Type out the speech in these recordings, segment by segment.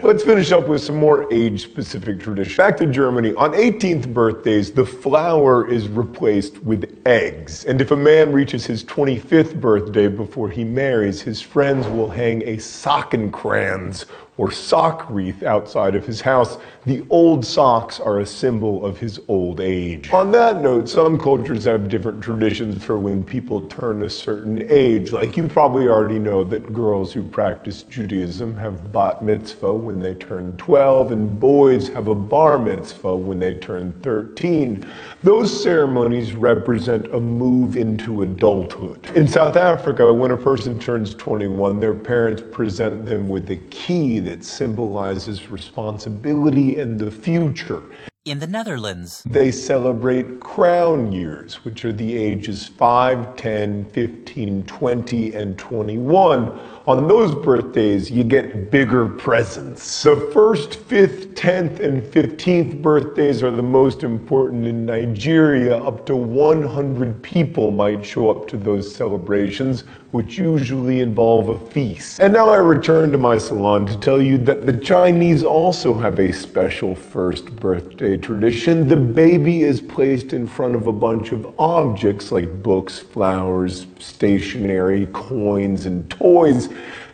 Let's finish up with some more age-specific tradition. Back to Germany. On 18th birthdays, the flower is replaced with eggs. And if a man reaches his 25th birthday before he marries, his friends will hang a Sockenkranz or sock wreath outside of his house. The old socks are a symbol of his old age. On that note, some cultures have different traditions for when people turn a certain age. Like you probably already know that girls who practice Judaism have bat mitzvah when they turn 12, and boys have a bar mitzvah when they turn 13. Those ceremonies represent a move into adulthood. In South Africa, when a person turns 21, their parents present them with a key that symbolizes responsibility and the future. In the Netherlands, They celebrate crown years, which are the ages 5, 10, 15, 20, and 21. On those birthdays, you get bigger presents. The first, 5th, 10th, and 15th birthdays are the most important in Nigeria. Up to 100 people might show up to those celebrations, which usually involve a feast. And now I return to my salon to tell you that the Chinese also have a special first birthday tradition. The baby is placed in front of a bunch of objects like books, flowers, stationery, coins, and toys.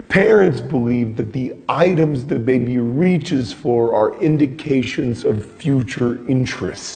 Parents believe that the items the baby reaches for are indications of future interests.